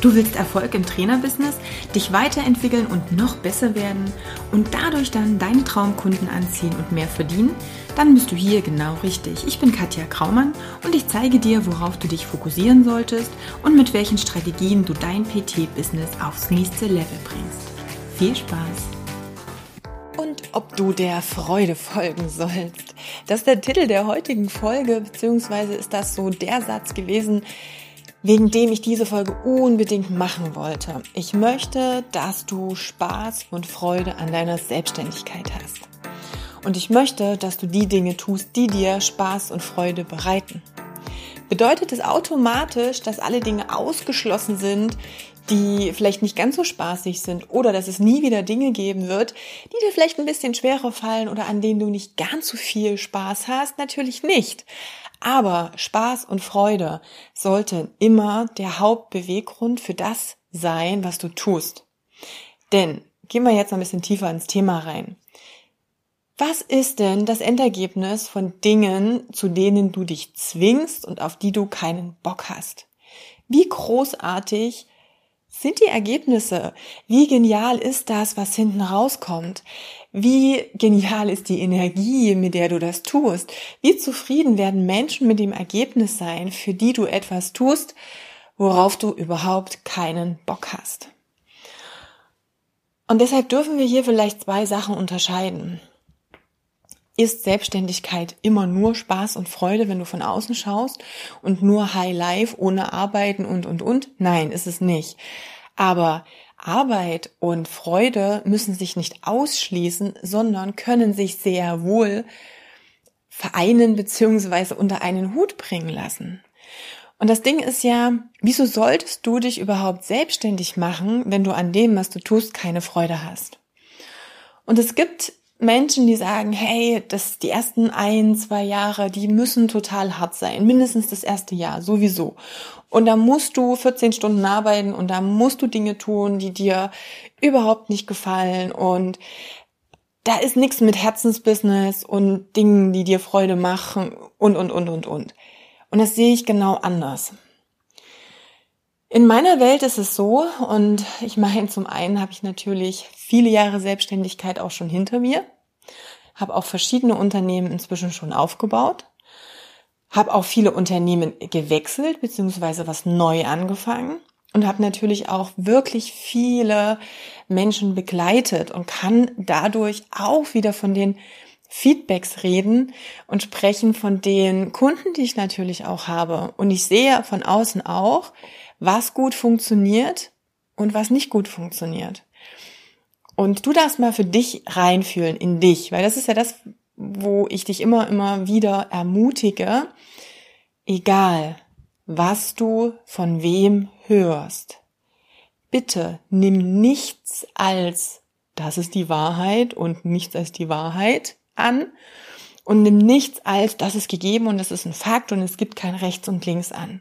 Du willst Erfolg im Trainerbusiness, dich weiterentwickeln und noch besser werden und dadurch dann deine Traumkunden anziehen und mehr verdienen? Dann bist du hier genau richtig. Ich bin Katja Kraumann und ich zeige dir, worauf du dich fokussieren solltest und mit welchen Strategien du dein PT-Business aufs nächste Level bringst. Viel Spaß! Und ob du der Freude folgen sollst. Das ist der Titel der heutigen Folge, beziehungsweise ist das so der Satz gewesen, wegen dem ich diese Folge unbedingt machen wollte. Ich möchte, dass du Spaß und Freude an deiner Selbstständigkeit hast. Und ich möchte, dass du die Dinge tust, die dir Spaß und Freude bereiten. Bedeutet es automatisch, dass alle Dinge ausgeschlossen sind, die vielleicht nicht ganz so spaßig sind oder dass es nie wieder Dinge geben wird, die dir vielleicht ein bisschen schwerer fallen oder an denen du nicht ganz so viel Spaß hast? Natürlich nicht. Aber Spaß und Freude sollten immer der Hauptbeweggrund für das sein, was du tust. Denn gehen wir jetzt noch ein bisschen tiefer ins Thema rein. Was ist denn das Endergebnis von Dingen, zu denen du dich zwingst und auf die du keinen Bock hast? Wie großartig sind die Ergebnisse? Wie genial ist das, was hinten rauskommt? Wie genial ist die Energie, mit der du das tust? Wie zufrieden werden Menschen mit dem Ergebnis sein, für die du etwas tust, worauf du überhaupt keinen Bock hast? Und deshalb dürfen wir hier vielleicht zwei Sachen unterscheiden. Ist Selbstständigkeit immer nur Spaß und Freude, wenn du von außen schaust und nur High Life ohne Arbeiten und, und, und? Nein, ist es nicht. Aber Arbeit und Freude müssen sich nicht ausschließen, sondern können sich sehr wohl vereinen beziehungsweise unter einen Hut bringen lassen. Und das Ding ist ja, wieso solltest du dich überhaupt selbstständig machen, wenn du an dem, was du tust, keine Freude hast? Und es gibt Menschen, die sagen, hey, das, die ersten ein, zwei Jahre, die müssen total hart sein. Mindestens das erste Jahr, sowieso. Und da musst du 14 Stunden arbeiten und da musst du Dinge tun, die dir überhaupt nicht gefallen. Und da ist nichts mit Herzensbusiness und Dingen, die dir Freude machen und, und, und, und, und. Und das sehe ich genau anders. In meiner Welt ist es so, und ich meine, zum einen habe ich natürlich viele Jahre Selbstständigkeit auch schon hinter mir, habe auch verschiedene Unternehmen inzwischen schon aufgebaut, habe auch viele Unternehmen gewechselt beziehungsweise was neu angefangen und habe natürlich auch wirklich viele Menschen begleitet und kann dadurch auch wieder von den Feedbacks reden und sprechen von den Kunden, die ich natürlich auch habe. Und ich sehe von außen auch, was gut funktioniert und was nicht gut funktioniert. Und du darfst mal für dich reinfühlen in dich, weil das ist ja das, wo ich dich immer, immer wieder ermutige, egal was du von wem hörst. Bitte nimm nichts als das ist die Wahrheit und nichts als die Wahrheit an und nimm nichts als das ist gegeben und das ist ein Fakt und es gibt kein rechts und links an.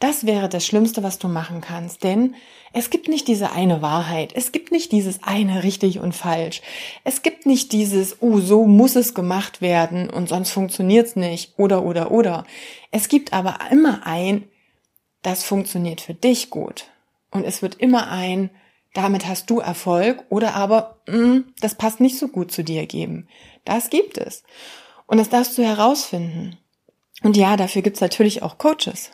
Das wäre das Schlimmste, was du machen kannst, denn es gibt nicht diese eine Wahrheit, es gibt nicht dieses eine richtig und falsch, es gibt nicht dieses, oh, so muss es gemacht werden und sonst funktioniert's nicht oder oder oder. Es gibt aber immer ein, das funktioniert für dich gut und es wird immer ein, damit hast du Erfolg oder aber, mh, mm, das passt nicht so gut zu dir geben. Das gibt es und das darfst du herausfinden. Und ja, dafür gibt's natürlich auch Coaches.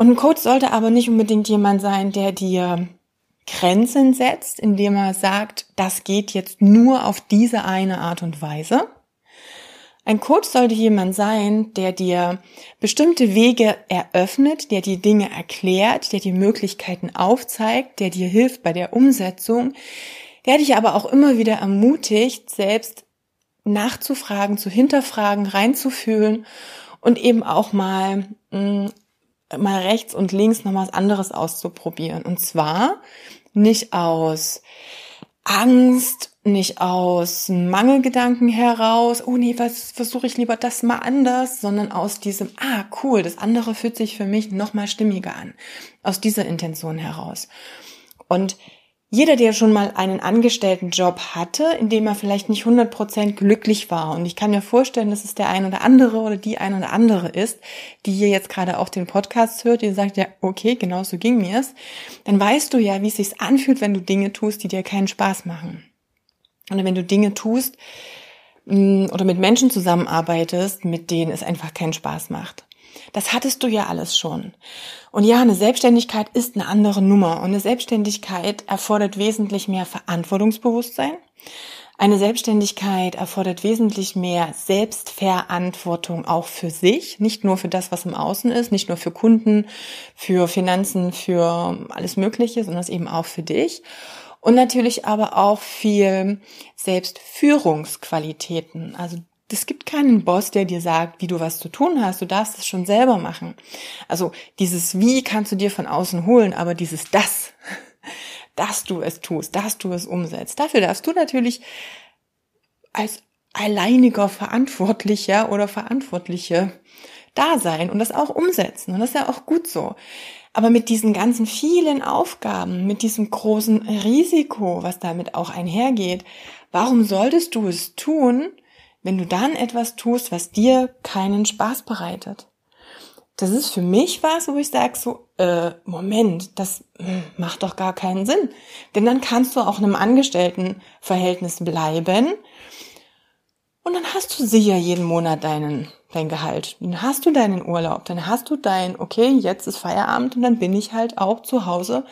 Und ein Coach sollte aber nicht unbedingt jemand sein, der dir Grenzen setzt, indem er sagt, das geht jetzt nur auf diese eine Art und Weise. Ein Coach sollte jemand sein, der dir bestimmte Wege eröffnet, der dir Dinge erklärt, der dir Möglichkeiten aufzeigt, der dir hilft bei der Umsetzung, der dich aber auch immer wieder ermutigt, selbst nachzufragen, zu hinterfragen, reinzufühlen und eben auch mal mh, mm, mal rechts und links noch was anderes auszuprobieren. Und zwar nicht aus Angst, nicht aus Mangelgedanken heraus, oh nee, was versuche ich lieber das mal anders, sondern aus diesem, ah, cool, das andere fühlt sich für mich noch mal stimmiger an. Aus dieser Intention heraus. Und jeder, der schon mal einen Angestelltenjob hatte, in dem er vielleicht nicht 100% glücklich war, und ich kann mir vorstellen, dass es der ein oder andere oder die ein oder andere ist, die hier jetzt gerade auch den Podcast hört, die sagt, ja, okay, genau so ging mir's, dann weißt du ja, wie es sich anfühlt, wenn du Dinge tust, die dir keinen Spaß machen. Oder wenn du Dinge tust mm, oder mit Menschen zusammenarbeitest, mit denen es einfach keinen Spaß macht. Das hattest du ja alles schon. Und ja, eine Selbstständigkeit ist eine andere Nummer. Und eine Selbstständigkeit erfordert wesentlich mehr Verantwortungsbewusstsein. Eine Selbstständigkeit erfordert wesentlich mehr Selbstverantwortung auch für sich, nicht nur für das, was im Außen ist, nicht nur für Kunden, für Finanzen, für alles Mögliche, sondern eben auch für dich. Und natürlich aber auch viel Selbstführungsqualitäten. Also es gibt keinen Boss, der dir sagt, wie du was zu tun hast. Du darfst es schon selber machen. Also dieses Wie kannst du dir von außen holen, aber dieses Das, dass du es tust, dass du es umsetzt. Dafür darfst du natürlich als alleiniger Verantwortlicher oder Verantwortliche da sein und das auch umsetzen. Und das ist ja auch gut so. Aber mit diesen ganzen vielen Aufgaben, mit diesem großen Risiko, was damit auch einhergeht, warum solltest du es tun, wenn du dann etwas tust, was dir keinen Spaß bereitet. Das ist für mich was, wo ich sage so, äh, Moment, das hm, macht doch gar keinen Sinn. Denn dann kannst du auch in einem Angestelltenverhältnis bleiben und dann hast du sicher jeden Monat deinen, dein Gehalt. Dann hast du deinen Urlaub, dann hast du dein, okay, jetzt ist Feierabend und dann bin ich halt auch zu Hause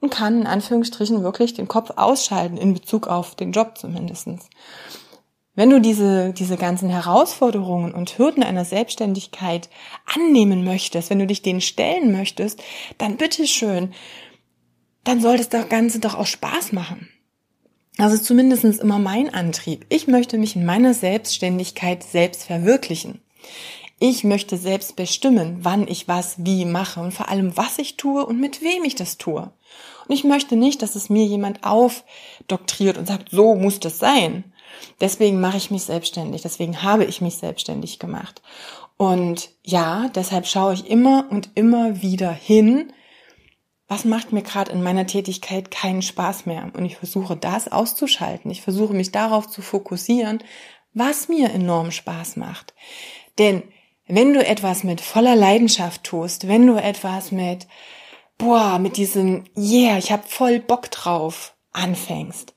und kann in Anführungsstrichen wirklich den Kopf ausschalten, in Bezug auf den Job zumindestens. Wenn du diese, diese ganzen Herausforderungen und Hürden einer Selbstständigkeit annehmen möchtest, wenn du dich denen stellen möchtest, dann bitteschön, dann soll das Ganze doch auch Spaß machen. Das ist zumindest immer mein Antrieb. Ich möchte mich in meiner Selbstständigkeit selbst verwirklichen. Ich möchte selbst bestimmen, wann ich was wie mache und vor allem, was ich tue und mit wem ich das tue. Und ich möchte nicht, dass es mir jemand aufdoktriert und sagt, so muss das sein, Deswegen mache ich mich selbstständig, deswegen habe ich mich selbstständig gemacht. Und ja, deshalb schaue ich immer und immer wieder hin, was macht mir gerade in meiner Tätigkeit keinen Spaß mehr. Und ich versuche das auszuschalten. Ich versuche mich darauf zu fokussieren, was mir enorm Spaß macht. Denn wenn du etwas mit voller Leidenschaft tust, wenn du etwas mit, boah, mit diesem, yeah, ich habe voll Bock drauf anfängst,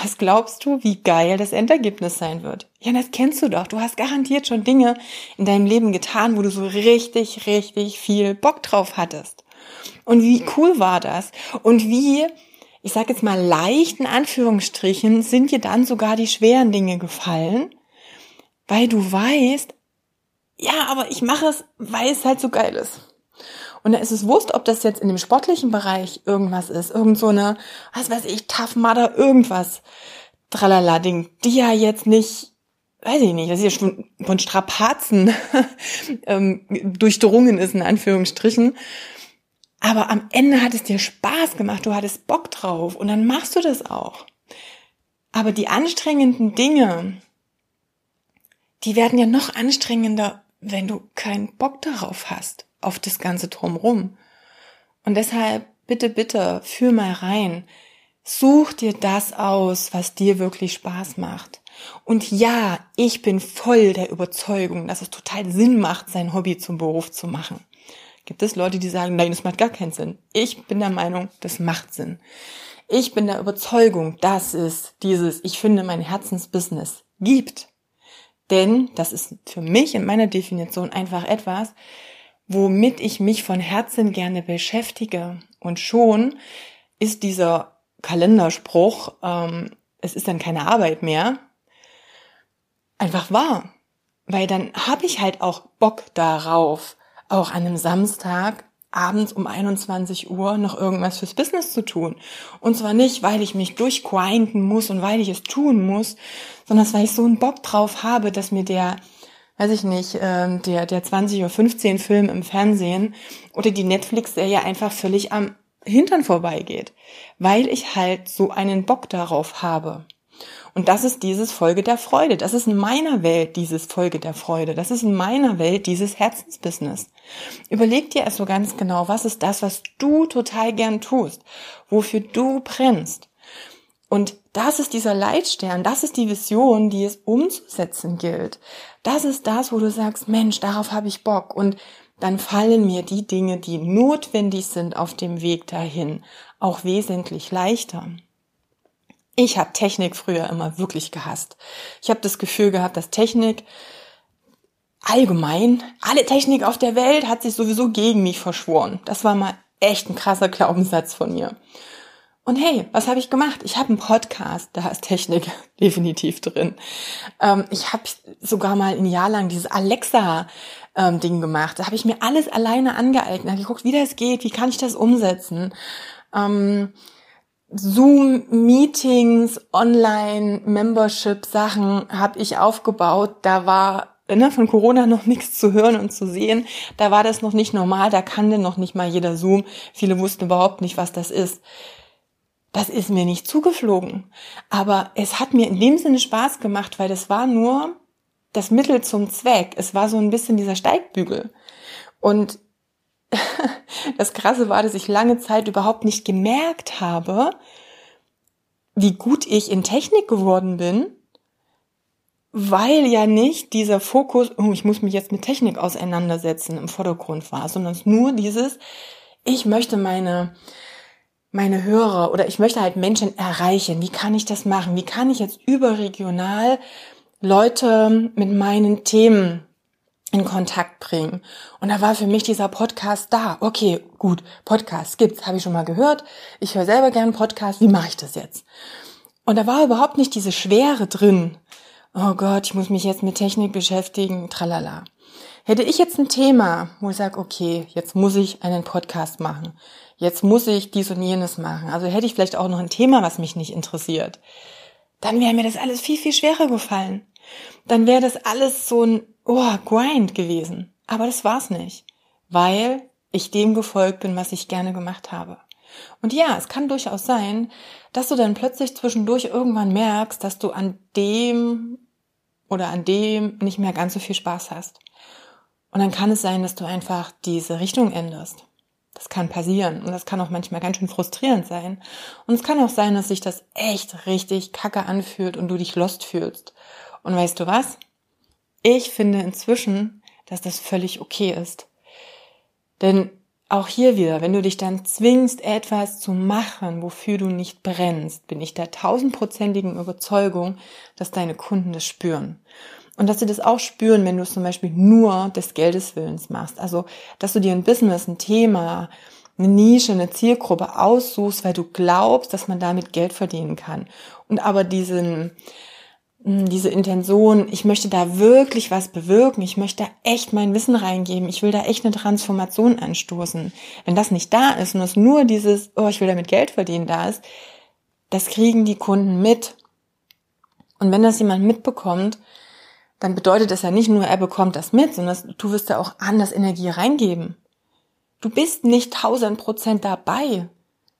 was glaubst du, wie geil das Endergebnis sein wird? Ja, das kennst du doch. Du hast garantiert schon Dinge in deinem Leben getan, wo du so richtig, richtig viel Bock drauf hattest. Und wie cool war das? Und wie, ich sag jetzt mal leicht in Anführungsstrichen, sind dir dann sogar die schweren Dinge gefallen, weil du weißt, ja, aber ich mache es, weil es halt so geil ist. Und da ist es wurscht, ob das jetzt in dem sportlichen Bereich irgendwas ist, irgend so eine, was weiß ich, Tough Mudder, irgendwas, Tralala-Ding, die ja jetzt nicht, weiß ich nicht, das ist ja schon von Strapazen ähm, durchdrungen ist, in Anführungsstrichen. Aber am Ende hat es dir Spaß gemacht, du hattest Bock drauf und dann machst du das auch. Aber die anstrengenden Dinge, die werden ja noch anstrengender, wenn du keinen Bock darauf hast auf das Ganze drumrum. Und deshalb bitte, bitte, führ mal rein. Such dir das aus, was dir wirklich Spaß macht. Und ja, ich bin voll der Überzeugung, dass es total Sinn macht, sein Hobby zum Beruf zu machen. Gibt es Leute, die sagen, nein, das macht gar keinen Sinn. Ich bin der Meinung, das macht Sinn. Ich bin der Überzeugung, dass es dieses, ich finde mein Herzensbusiness gibt. Denn das ist für mich in meiner Definition einfach etwas, womit ich mich von Herzen gerne beschäftige. Und schon ist dieser Kalenderspruch, ähm, es ist dann keine Arbeit mehr, einfach wahr. Weil dann habe ich halt auch Bock darauf, auch an einem Samstag abends um 21 Uhr noch irgendwas fürs Business zu tun. Und zwar nicht, weil ich mich durchgrinden muss und weil ich es tun muss, sondern weil ich so einen Bock drauf habe, dass mir der weiß ich nicht, äh, der, der 20.15 Uhr Film im Fernsehen oder die Netflix-Serie einfach völlig am Hintern vorbeigeht, weil ich halt so einen Bock darauf habe. Und das ist dieses Folge der Freude. Das ist in meiner Welt dieses Folge der Freude. Das ist in meiner Welt dieses Herzensbusiness. Überleg dir also ganz genau, was ist das, was du total gern tust, wofür du brennst. Und das ist dieser Leitstern, das ist die Vision, die es umzusetzen gilt. Das ist das, wo du sagst, Mensch, darauf habe ich Bock. Und dann fallen mir die Dinge, die notwendig sind auf dem Weg dahin, auch wesentlich leichter. Ich habe Technik früher immer wirklich gehasst. Ich habe das Gefühl gehabt, dass Technik allgemein, alle Technik auf der Welt hat sich sowieso gegen mich verschworen. Das war mal echt ein krasser Glaubenssatz von mir. Und hey, was habe ich gemacht? Ich habe einen Podcast, da ist Technik definitiv drin. Ähm, ich habe sogar mal ein Jahr lang dieses Alexa ähm, gemacht. Da habe ich mir alles alleine angeeignet, habe geguckt, wie das geht, wie kann ich das umsetzen. Ähm, Zoom-Meetings, Online-Membership-Sachen habe ich aufgebaut. Da war ne, von Corona noch nichts zu hören und zu sehen. Da war das noch nicht normal, da kannte noch nicht mal jeder Zoom. Viele wussten überhaupt nicht, was das ist. Das ist mir nicht zugeflogen. Aber es hat mir in dem Sinne Spaß gemacht, weil das war nur das Mittel zum Zweck. Es war so ein bisschen dieser Steigbügel. Und das Krasse war, dass ich lange Zeit überhaupt nicht gemerkt habe, wie gut ich in Technik geworden bin, weil ja nicht dieser Fokus, oh, ich muss mich jetzt mit Technik auseinandersetzen, im Vordergrund war, sondern nur dieses, ich möchte meine, meine Hörer oder ich möchte halt Menschen erreichen. Wie kann ich das machen? Wie kann ich jetzt überregional Leute mit meinen Themen in Kontakt bringen. Und da war für mich dieser Podcast da. Okay, gut, Podcast gibt's, habe ich schon mal gehört. Ich höre selber gern Podcast. Wie mache ich das jetzt? Und da war überhaupt nicht diese Schwere drin. Oh Gott, ich muss mich jetzt mit Technik beschäftigen, tralala. Hätte ich jetzt ein Thema, wo ich sage, okay, jetzt muss ich einen Podcast machen. Jetzt muss ich dies und jenes machen. Also hätte ich vielleicht auch noch ein Thema, was mich nicht interessiert. Dann wäre mir das alles viel, viel schwerer gefallen. Dann wäre das alles so ein oh, Grind gewesen. Aber das war's nicht, weil ich dem gefolgt bin, was ich gerne gemacht habe. Und ja, es kann durchaus sein, dass du dann plötzlich zwischendurch irgendwann merkst, dass du an dem oder an dem nicht mehr ganz so viel Spaß hast. Und dann kann es sein, dass du einfach diese Richtung änderst. Das kann passieren und das kann auch manchmal ganz schön frustrierend sein. Und es kann auch sein, dass sich das echt richtig kacke anfühlt und du dich lost fühlst. Und weißt du was? Ich finde inzwischen, dass das völlig okay ist. Denn auch hier wieder, wenn du dich dann zwingst, etwas zu machen, wofür du nicht brennst, bin ich der tausendprozentigen Überzeugung, dass deine Kunden das spüren. Und dass sie das auch spüren, wenn du es zum Beispiel nur des Geldes Willens machst. Also, dass du dir ein Business, ein Thema, eine Nische, eine Zielgruppe aussuchst, weil du glaubst, dass man damit Geld verdienen kann. Und aber diesen, hm, diese Intention, ich möchte da wirklich was bewirken, ich möchte da echt mein Wissen reingeben, ich will da echt eine Transformation anstoßen. Wenn das nicht da ist und es nur dieses, oh, ich will damit Geld verdienen da ist, das kriegen die Kunden mit. Und wenn das jemand mitbekommt, dann bedeutet das ja nicht nur, er bekommt das mit, sondern du wirst ja auch anders Energie reingeben. Du bist nicht tausend Prozent dabei,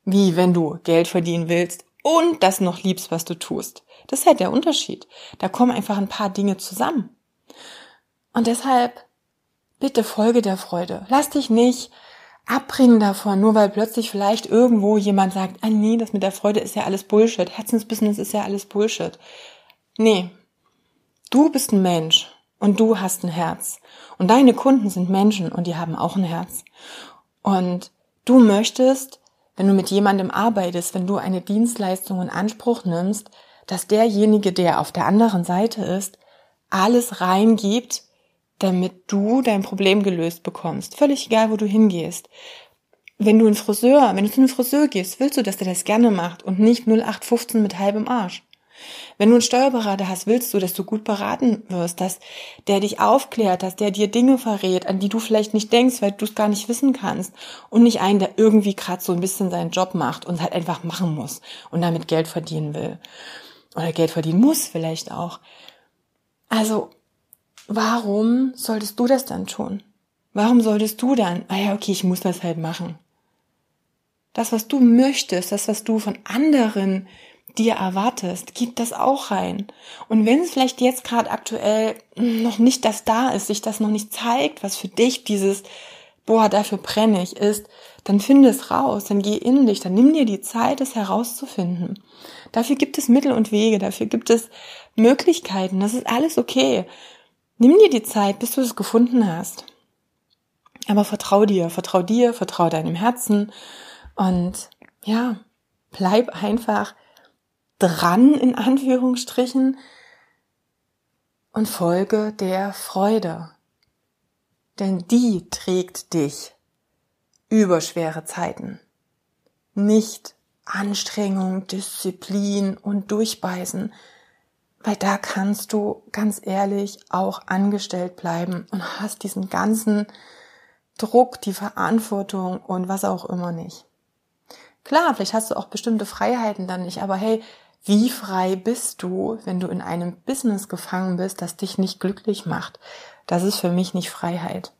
wie wenn du Geld verdienen willst und das noch liebst, was du tust. Das ist halt der Unterschied. Da kommen einfach ein paar Dinge zusammen. Und deshalb bitte folge der Freude. Lass dich nicht abbringen davon, nur weil plötzlich vielleicht irgendwo jemand sagt, ah nee, das mit der Freude ist ja alles Bullshit. Herzensbusiness ist ja alles Bullshit. Nee. Du bist ein Mensch und du hast ein Herz. Und deine Kunden sind Menschen und die haben auch ein Herz. Und du möchtest, wenn du mit jemandem arbeitest, wenn du eine Dienstleistung in Anspruch nimmst, dass derjenige, der auf der anderen Seite ist, alles reingibt, damit du dein Problem gelöst bekommst. Völlig egal, wo du hingehst. Wenn du einen Friseur, wenn du zu einem Friseur gehst, willst du, dass der das gerne macht und nicht 0815 mit halbem Arsch. Wenn du einen Steuerberater hast, willst du, dass du gut beraten wirst, dass der dich aufklärt, dass der dir Dinge verrät, an die du vielleicht nicht denkst, weil du es gar nicht wissen kannst. Und nicht einen, der irgendwie gerade so ein bisschen seinen Job macht und halt einfach machen muss und damit Geld verdienen will oder Geld verdienen muss vielleicht auch. Also, warum solltest du das dann tun? Warum solltest du dann, ah ja, okay, ich muss das halt machen. Das, was du möchtest, das, was du von anderen dir erwartest, gib das auch rein. Und wenn es vielleicht jetzt gerade aktuell noch nicht das da ist, sich das noch nicht zeigt, was für dich dieses, boah, dafür brenne ich ist, dann finde es raus, dann geh in dich, dann nimm dir die Zeit, es herauszufinden. Dafür gibt es Mittel und Wege, dafür gibt es Möglichkeiten, das ist alles okay. Nimm dir die Zeit, bis du es gefunden hast. Aber vertrau dir, vertrau dir, vertrau deinem Herzen und ja, bleib einfach dran in Anführungsstrichen und folge der Freude. Denn die trägt dich über schwere Zeiten. Nicht Anstrengung, Disziplin und Durchbeißen, weil da kannst du ganz ehrlich auch angestellt bleiben und hast diesen ganzen Druck, die Verantwortung und was auch immer nicht. Klar, vielleicht hast du auch bestimmte Freiheiten dann nicht, aber hey, wie frei bist du, wenn du in einem Business gefangen bist, das dich nicht glücklich macht? Das ist für mich nicht Freiheit.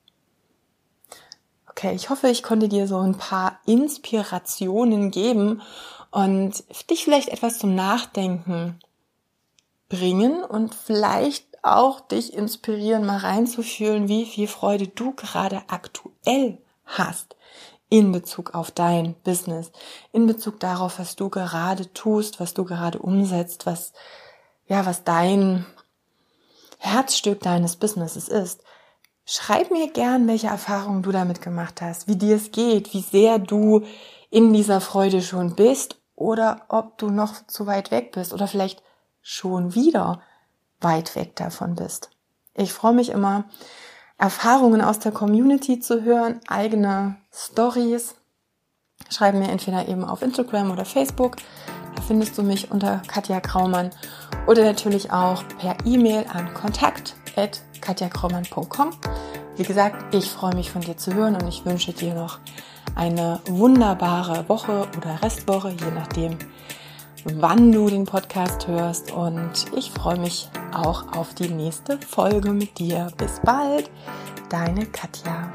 Okay, ich hoffe, ich konnte dir so ein paar Inspirationen geben und dich vielleicht etwas zum Nachdenken bringen und vielleicht auch dich inspirieren, mal reinzufühlen, wie viel Freude du gerade aktuell hast in Bezug auf dein Business, in Bezug darauf, was du gerade tust, was du gerade umsetzt, was, ja, was dein Herzstück deines Businesses ist. Schreib mir gern, welche Erfahrungen du damit gemacht hast, wie dir es geht, wie sehr du in dieser Freude schon bist oder ob du noch zu weit weg bist oder vielleicht schon wieder weit weg davon bist. Ich freue mich immer, Erfahrungen aus der Community zu hören, eigene Stories. Schreib mir entweder eben auf Instagram oder Facebook. Da findest du mich unter Katja Graumann oder natürlich auch per E-Mail an kontakt@katjagraumann.com. Wie gesagt, ich freue mich von dir zu hören und ich wünsche dir noch eine wunderbare Woche oder Restwoche, je nachdem, wann du den Podcast hörst. Und ich freue mich auch auf die nächste Folge mit dir. Bis bald, deine Katja.